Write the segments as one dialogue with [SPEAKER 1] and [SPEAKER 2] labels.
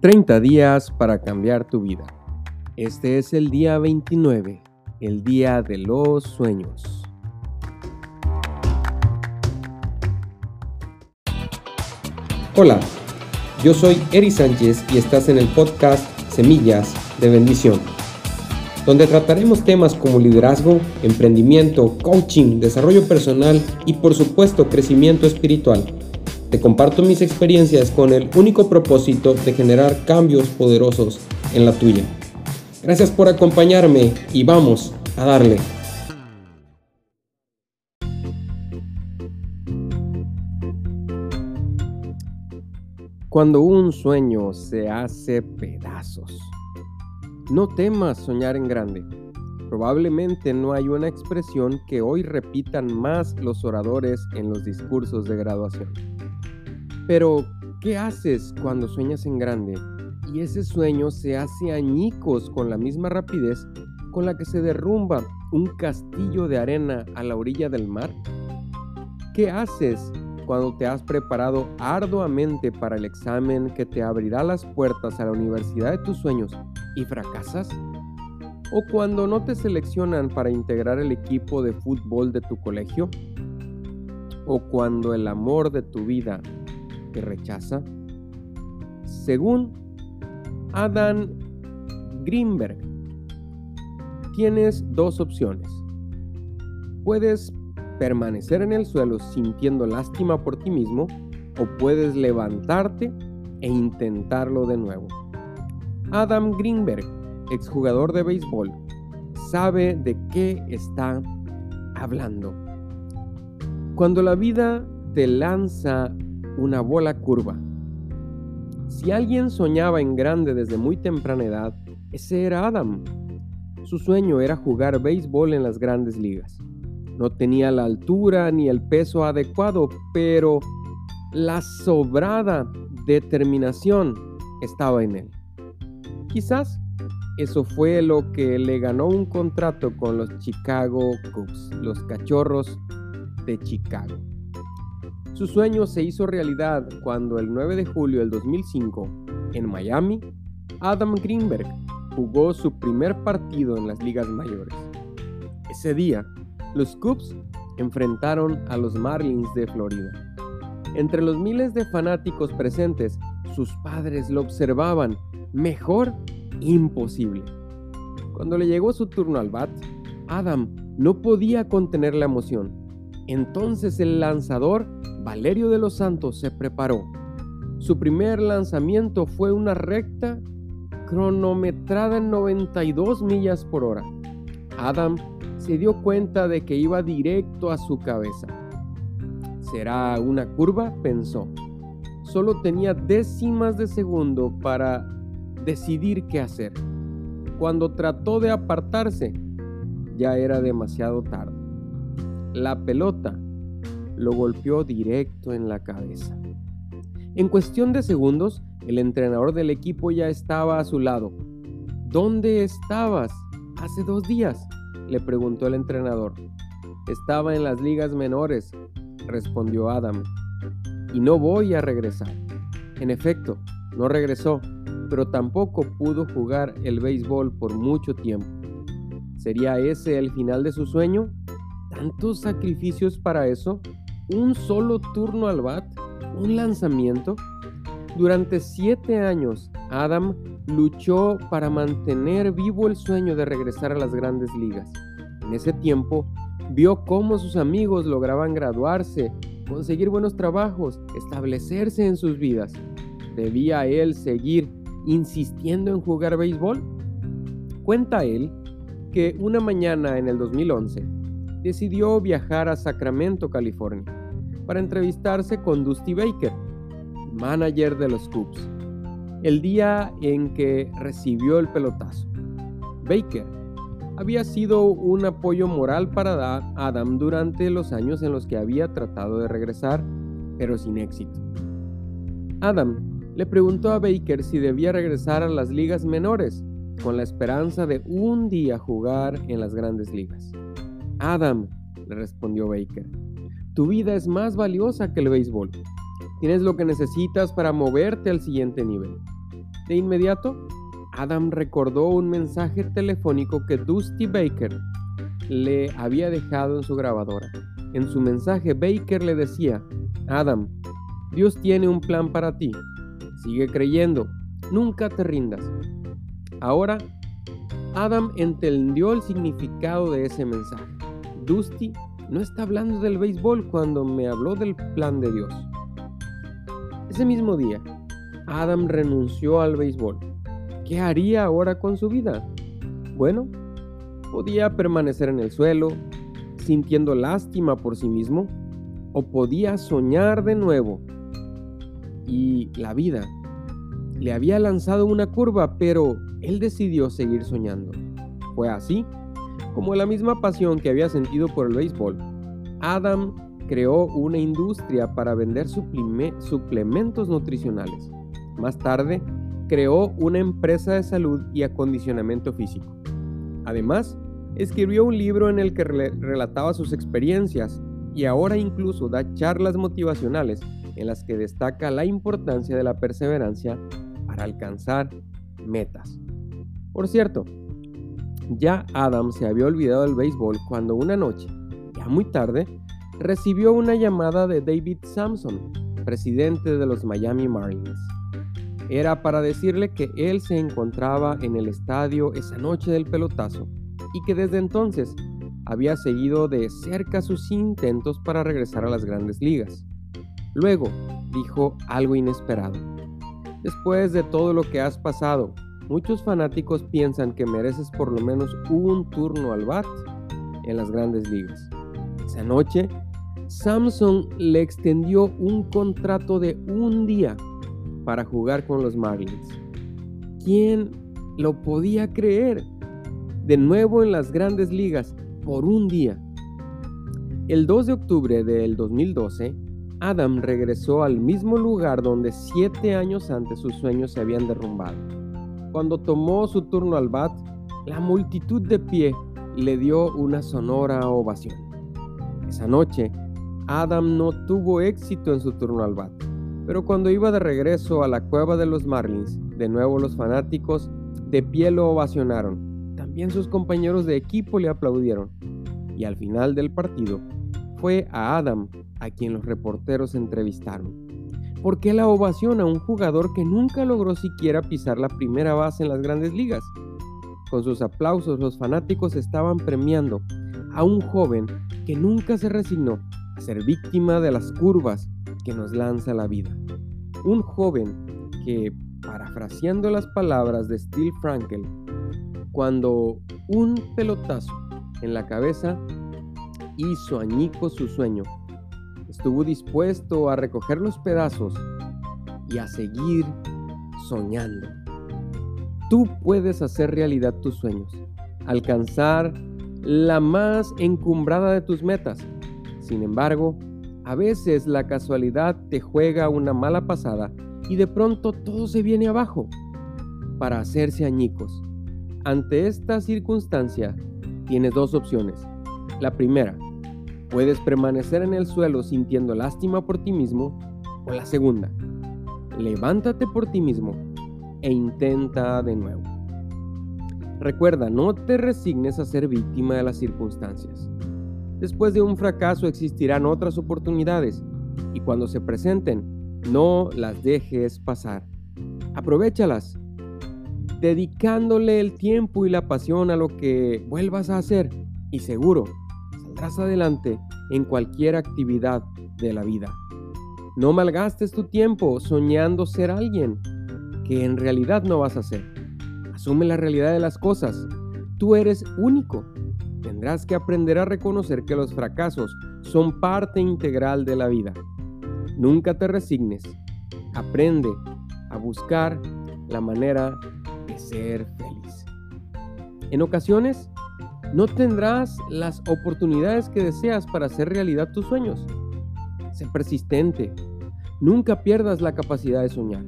[SPEAKER 1] 30 días para cambiar tu vida. Este es el día 29, el día de los sueños. Hola, yo soy Eri Sánchez y estás en el podcast Semillas de Bendición, donde trataremos temas como liderazgo, emprendimiento, coaching, desarrollo personal y por supuesto crecimiento espiritual te comparto mis experiencias con el único propósito de generar cambios poderosos en la tuya. Gracias por acompañarme y vamos a darle. Cuando un sueño se hace pedazos. No temas soñar en grande. Probablemente no hay una expresión que hoy repitan más los oradores en los discursos de graduación. Pero, ¿qué haces cuando sueñas en grande y ese sueño se hace añicos con la misma rapidez con la que se derrumba un castillo de arena a la orilla del mar? ¿Qué haces cuando te has preparado arduamente para el examen que te abrirá las puertas a la universidad de tus sueños y fracasas? ¿O cuando no te seleccionan para integrar el equipo de fútbol de tu colegio? ¿O cuando el amor de tu vida que rechaza? Según Adam Greenberg, tienes dos opciones. Puedes permanecer en el suelo sintiendo lástima por ti mismo o puedes levantarte e intentarlo de nuevo. Adam Greenberg, exjugador de béisbol, sabe de qué está hablando. Cuando la vida te lanza una bola curva. Si alguien soñaba en grande desde muy temprana edad, ese era Adam. Su sueño era jugar béisbol en las grandes ligas. No tenía la altura ni el peso adecuado, pero la sobrada determinación estaba en él. Quizás eso fue lo que le ganó un contrato con los Chicago Cubs, los cachorros de Chicago. Su sueño se hizo realidad cuando el 9 de julio del 2005, en Miami, Adam Greenberg jugó su primer partido en las ligas mayores. Ese día, los Cubs enfrentaron a los Marlins de Florida. Entre los miles de fanáticos presentes, sus padres lo observaban. Mejor, imposible. Cuando le llegó su turno al bat, Adam no podía contener la emoción. Entonces el lanzador Valerio de los Santos se preparó. Su primer lanzamiento fue una recta cronometrada en 92 millas por hora. Adam se dio cuenta de que iba directo a su cabeza. ¿Será una curva? pensó. Solo tenía décimas de segundo para decidir qué hacer. Cuando trató de apartarse, ya era demasiado tarde. La pelota lo golpeó directo en la cabeza. En cuestión de segundos, el entrenador del equipo ya estaba a su lado. ¿Dónde estabas? Hace dos días, le preguntó el entrenador. Estaba en las ligas menores, respondió Adam. Y no voy a regresar. En efecto, no regresó, pero tampoco pudo jugar el béisbol por mucho tiempo. ¿Sería ese el final de su sueño? ¿Tantos sacrificios para eso? Un solo turno al bat, un lanzamiento. Durante siete años, Adam luchó para mantener vivo el sueño de regresar a las grandes ligas. En ese tiempo, vio cómo sus amigos lograban graduarse, conseguir buenos trabajos, establecerse en sus vidas. ¿Debía él seguir insistiendo en jugar béisbol? Cuenta él que una mañana en el 2011 decidió viajar a Sacramento, California para entrevistarse con Dusty Baker, manager de los Cubs, el día en que recibió el pelotazo. Baker había sido un apoyo moral para Adam durante los años en los que había tratado de regresar, pero sin éxito. Adam le preguntó a Baker si debía regresar a las ligas menores, con la esperanza de un día jugar en las grandes ligas. Adam, le respondió Baker, tu vida es más valiosa que el béisbol. Tienes lo que necesitas para moverte al siguiente nivel. De inmediato, Adam recordó un mensaje telefónico que Dusty Baker le había dejado en su grabadora. En su mensaje, Baker le decía, Adam, Dios tiene un plan para ti. Sigue creyendo, nunca te rindas. Ahora, Adam entendió el significado de ese mensaje. Dusty no está hablando del béisbol cuando me habló del plan de Dios. Ese mismo día, Adam renunció al béisbol. ¿Qué haría ahora con su vida? Bueno, podía permanecer en el suelo, sintiendo lástima por sí mismo, o podía soñar de nuevo. Y la vida le había lanzado una curva, pero él decidió seguir soñando. Fue así como la misma pasión que había sentido por el béisbol. Adam creó una industria para vender suplementos nutricionales. Más tarde, creó una empresa de salud y acondicionamiento físico. Además, escribió un libro en el que relataba sus experiencias y ahora incluso da charlas motivacionales en las que destaca la importancia de la perseverancia para alcanzar metas. Por cierto, ya Adam se había olvidado del béisbol cuando una noche, ya muy tarde, recibió una llamada de David Sampson, presidente de los Miami Marlins. Era para decirle que él se encontraba en el estadio esa noche del pelotazo y que desde entonces había seguido de cerca sus intentos para regresar a las grandes ligas. Luego dijo algo inesperado. Después de todo lo que has pasado, muchos fanáticos piensan que mereces por lo menos un turno al bat en las grandes ligas. Esa noche, Samson le extendió un contrato de un día para jugar con los Marlins. ¿Quién lo podía creer? De nuevo en las grandes ligas por un día. El 2 de octubre del 2012, Adam regresó al mismo lugar donde siete años antes sus sueños se habían derrumbado. Cuando tomó su turno al bat, la multitud de pie le dio una sonora ovación. Esa noche, Adam no tuvo éxito en su turno al bat, pero cuando iba de regreso a la cueva de los Marlins, de nuevo los fanáticos de pie lo ovacionaron también sus compañeros de equipo le aplaudieron. Y al final del partido, fue a Adam a quien los reporteros entrevistaron. ¿Por qué la ovación a un jugador que nunca logró siquiera pisar la primera base en las grandes ligas? Con sus aplausos los fanáticos estaban premiando a un joven que nunca se resignó a ser víctima de las curvas que nos lanza la vida. Un joven que, parafraseando las palabras de Steve Frankel, cuando un pelotazo en la cabeza hizo añico su sueño. Estuvo dispuesto a recoger los pedazos y a seguir soñando. Tú puedes hacer realidad tus sueños, alcanzar la más encumbrada de tus metas. Sin embargo, a veces la casualidad te juega una mala pasada y de pronto todo se viene abajo para hacerse añicos. Ante esta circunstancia, tienes dos opciones. La primera, puedes permanecer en el suelo sintiendo lástima por ti mismo. O la segunda, levántate por ti mismo e intenta de nuevo. Recuerda, no te resignes a ser víctima de las circunstancias. Después de un fracaso existirán otras oportunidades y cuando se presenten, no las dejes pasar. Aprovechalas dedicándole el tiempo y la pasión a lo que vuelvas a hacer y seguro adelante en cualquier actividad de la vida. No malgastes tu tiempo soñando ser alguien que en realidad no vas a ser. Asume la realidad de las cosas. Tú eres único. Tendrás que aprender a reconocer que los fracasos son parte integral de la vida. Nunca te resignes. Aprende a buscar la manera ser feliz. En ocasiones, no tendrás las oportunidades que deseas para hacer realidad tus sueños. Sé persistente. Nunca pierdas la capacidad de soñar.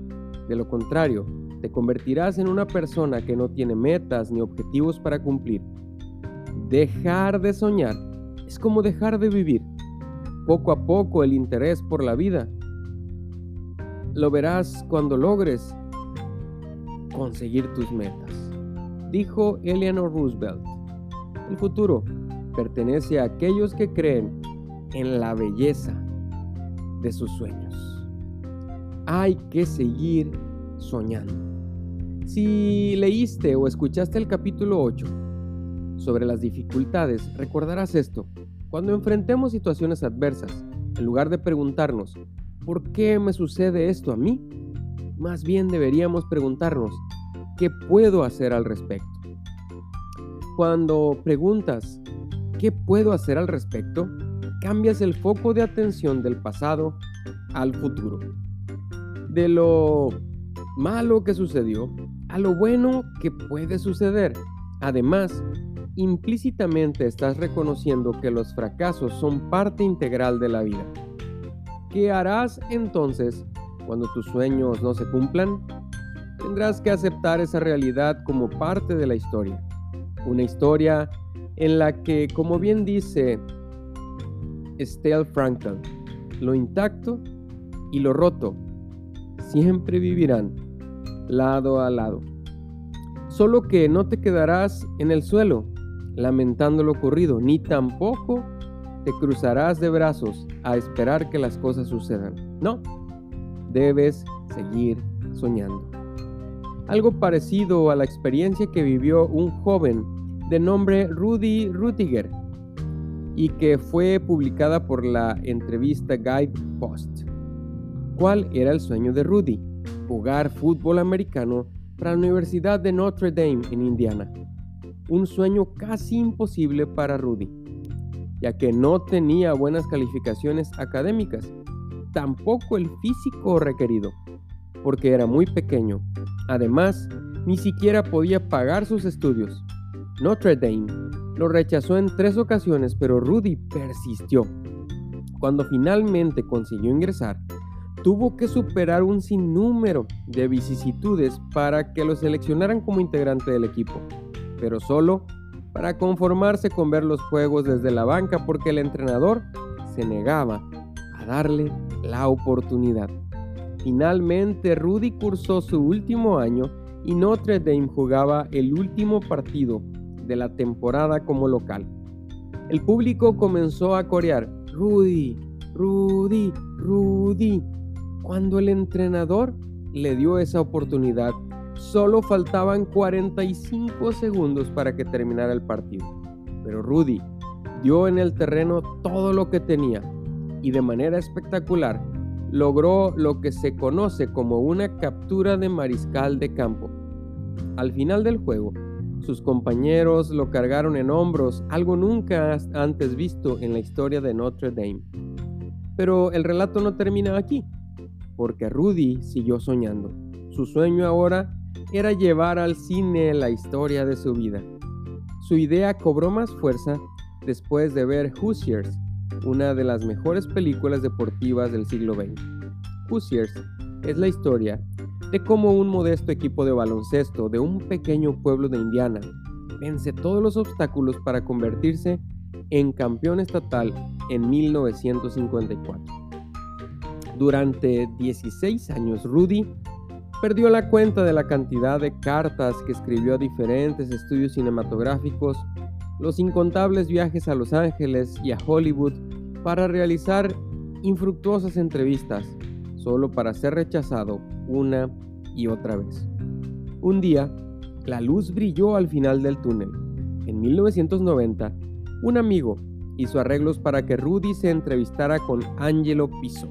[SPEAKER 1] De lo contrario, te convertirás en una persona que no tiene metas ni objetivos para cumplir. Dejar de soñar es como dejar de vivir. Poco a poco el interés por la vida lo verás cuando logres conseguir tus metas. Dijo Eleanor Roosevelt, el futuro pertenece a aquellos que creen en la belleza de sus sueños. Hay que seguir soñando. Si leíste o escuchaste el capítulo 8 sobre las dificultades, recordarás esto. Cuando enfrentemos situaciones adversas, en lugar de preguntarnos, ¿por qué me sucede esto a mí? Más bien deberíamos preguntarnos, ¿qué puedo hacer al respecto? Cuando preguntas, ¿qué puedo hacer al respecto? Cambias el foco de atención del pasado al futuro. De lo malo que sucedió a lo bueno que puede suceder. Además, implícitamente estás reconociendo que los fracasos son parte integral de la vida. ¿Qué harás entonces cuando tus sueños no se cumplan? Tendrás que aceptar esa realidad como parte de la historia. Una historia en la que, como bien dice Estelle Frankel, lo intacto y lo roto siempre vivirán lado a lado. Solo que no te quedarás en el suelo lamentando lo ocurrido, ni tampoco te cruzarás de brazos a esperar que las cosas sucedan. No, debes seguir soñando. Algo parecido a la experiencia que vivió un joven de nombre Rudy Rutiger y que fue publicada por la entrevista Guide Post. ¿Cuál era el sueño de Rudy? Jugar fútbol americano para la Universidad de Notre Dame en Indiana. Un sueño casi imposible para Rudy, ya que no tenía buenas calificaciones académicas, tampoco el físico requerido, porque era muy pequeño. Además, ni siquiera podía pagar sus estudios. Notre Dame lo rechazó en tres ocasiones, pero Rudy persistió. Cuando finalmente consiguió ingresar, tuvo que superar un sinnúmero de vicisitudes para que lo seleccionaran como integrante del equipo, pero solo para conformarse con ver los juegos desde la banca porque el entrenador se negaba a darle la oportunidad. Finalmente, Rudy cursó su último año y Notre Dame jugaba el último partido de la temporada como local. El público comenzó a corear, Rudy, Rudy, Rudy, cuando el entrenador le dio esa oportunidad, solo faltaban 45 segundos para que terminara el partido. Pero Rudy dio en el terreno todo lo que tenía y de manera espectacular logró lo que se conoce como una captura de mariscal de campo. Al final del juego, sus compañeros lo cargaron en hombros, algo nunca antes visto en la historia de Notre Dame. Pero el relato no termina aquí porque Rudy siguió soñando. Su sueño ahora era llevar al cine la historia de su vida. Su idea cobró más fuerza después de ver Hoosiers, una de las mejores películas deportivas del siglo XX. Hoosiers es la historia de cómo un modesto equipo de baloncesto de un pequeño pueblo de Indiana vence todos los obstáculos para convertirse en campeón estatal en 1954. Durante 16 años, Rudy perdió la cuenta de la cantidad de cartas que escribió a diferentes estudios cinematográficos, los incontables viajes a Los Ángeles y a Hollywood para realizar infructuosas entrevistas, solo para ser rechazado una y otra vez. Un día, la luz brilló al final del túnel. En 1990, un amigo hizo arreglos para que Rudy se entrevistara con Angelo Piso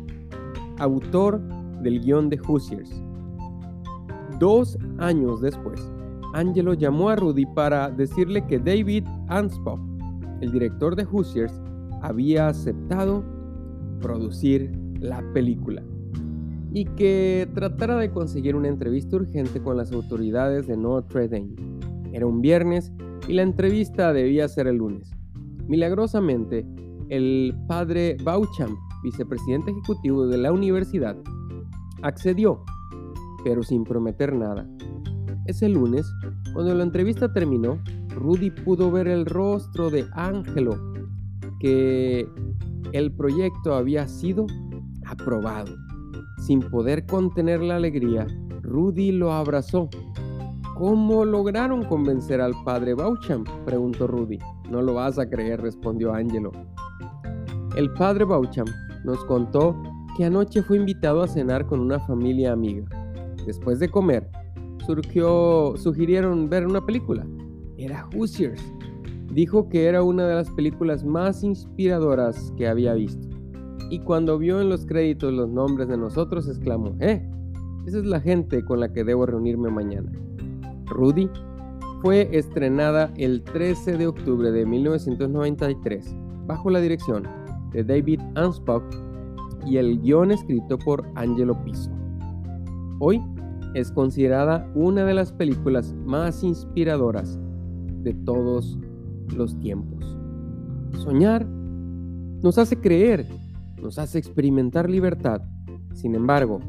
[SPEAKER 1] autor del guion de Hoosiers. Dos años después, Angelo llamó a Rudy para decirle que David Anspaugh, el director de Hoosiers, había aceptado producir la película y que tratara de conseguir una entrevista urgente con las autoridades de Notre Dame. Era un viernes y la entrevista debía ser el lunes. Milagrosamente, el padre Bauchamp vicepresidente ejecutivo de la universidad, accedió, pero sin prometer nada. Ese lunes, cuando la entrevista terminó, Rudy pudo ver el rostro de Ángelo, que el proyecto había sido aprobado. Sin poder contener la alegría, Rudy lo abrazó ¿Cómo lograron convencer al padre Baucham? preguntó Rudy. No lo vas a creer, respondió Angelo. El padre Baucham nos contó que anoche fue invitado a cenar con una familia amiga. Después de comer, surgió, sugirieron ver una película. Era Hoosiers. Dijo que era una de las películas más inspiradoras que había visto. Y cuando vio en los créditos los nombres de nosotros, exclamó, ¡Eh! Esa es la gente con la que debo reunirme mañana. Rudy fue estrenada el 13 de octubre de 1993 bajo la dirección de David Anspaugh y el guion escrito por Angelo Piso. Hoy es considerada una de las películas más inspiradoras de todos los tiempos. Soñar nos hace creer, nos hace experimentar libertad. Sin embargo,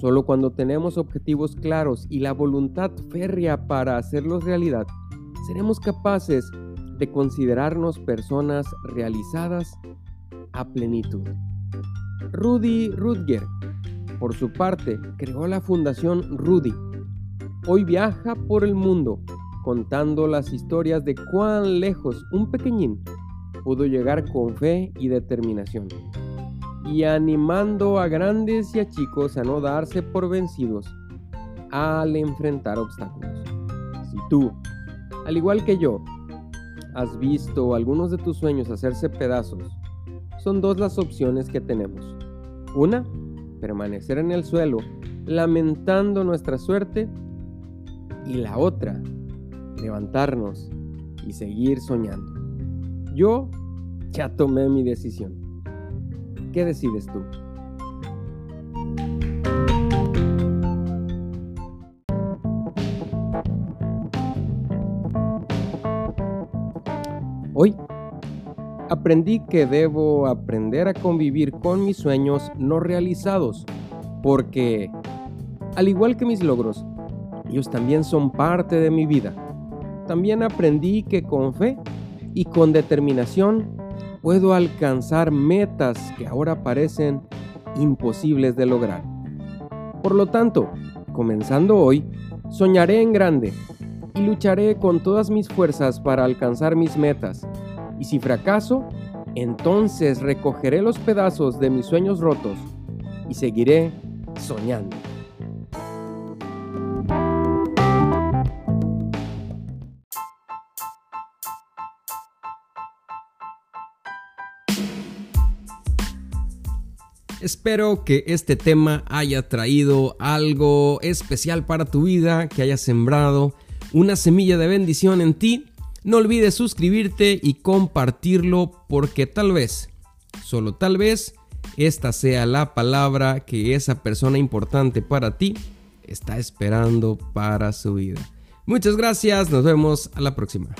[SPEAKER 1] solo cuando tenemos objetivos claros y la voluntad férrea para hacerlos realidad, seremos capaces de considerarnos personas realizadas a plenitud. Rudy Rudger, por su parte, creó la Fundación Rudy. Hoy viaja por el mundo contando las historias de cuán lejos un pequeñín pudo llegar con fe y determinación, y animando a grandes y a chicos a no darse por vencidos al enfrentar obstáculos. Si tú, al igual que yo, has visto algunos de tus sueños hacerse pedazos, son dos las opciones que tenemos. Una, permanecer en el suelo lamentando nuestra suerte. Y la otra, levantarnos y seguir soñando. Yo ya tomé mi decisión. ¿Qué decides tú? Aprendí que debo aprender a convivir con mis sueños no realizados, porque, al igual que mis logros, ellos también son parte de mi vida. También aprendí que con fe y con determinación puedo alcanzar metas que ahora parecen imposibles de lograr. Por lo tanto, comenzando hoy, soñaré en grande y lucharé con todas mis fuerzas para alcanzar mis metas y si fracaso, entonces recogeré los pedazos de mis sueños rotos y seguiré soñando. Espero que este tema haya traído algo especial para tu vida, que haya sembrado una semilla de bendición en ti no olvides suscribirte y compartirlo porque tal vez, solo tal vez, esta sea la palabra que esa persona importante para ti está esperando para su vida. Muchas gracias, nos vemos a la próxima.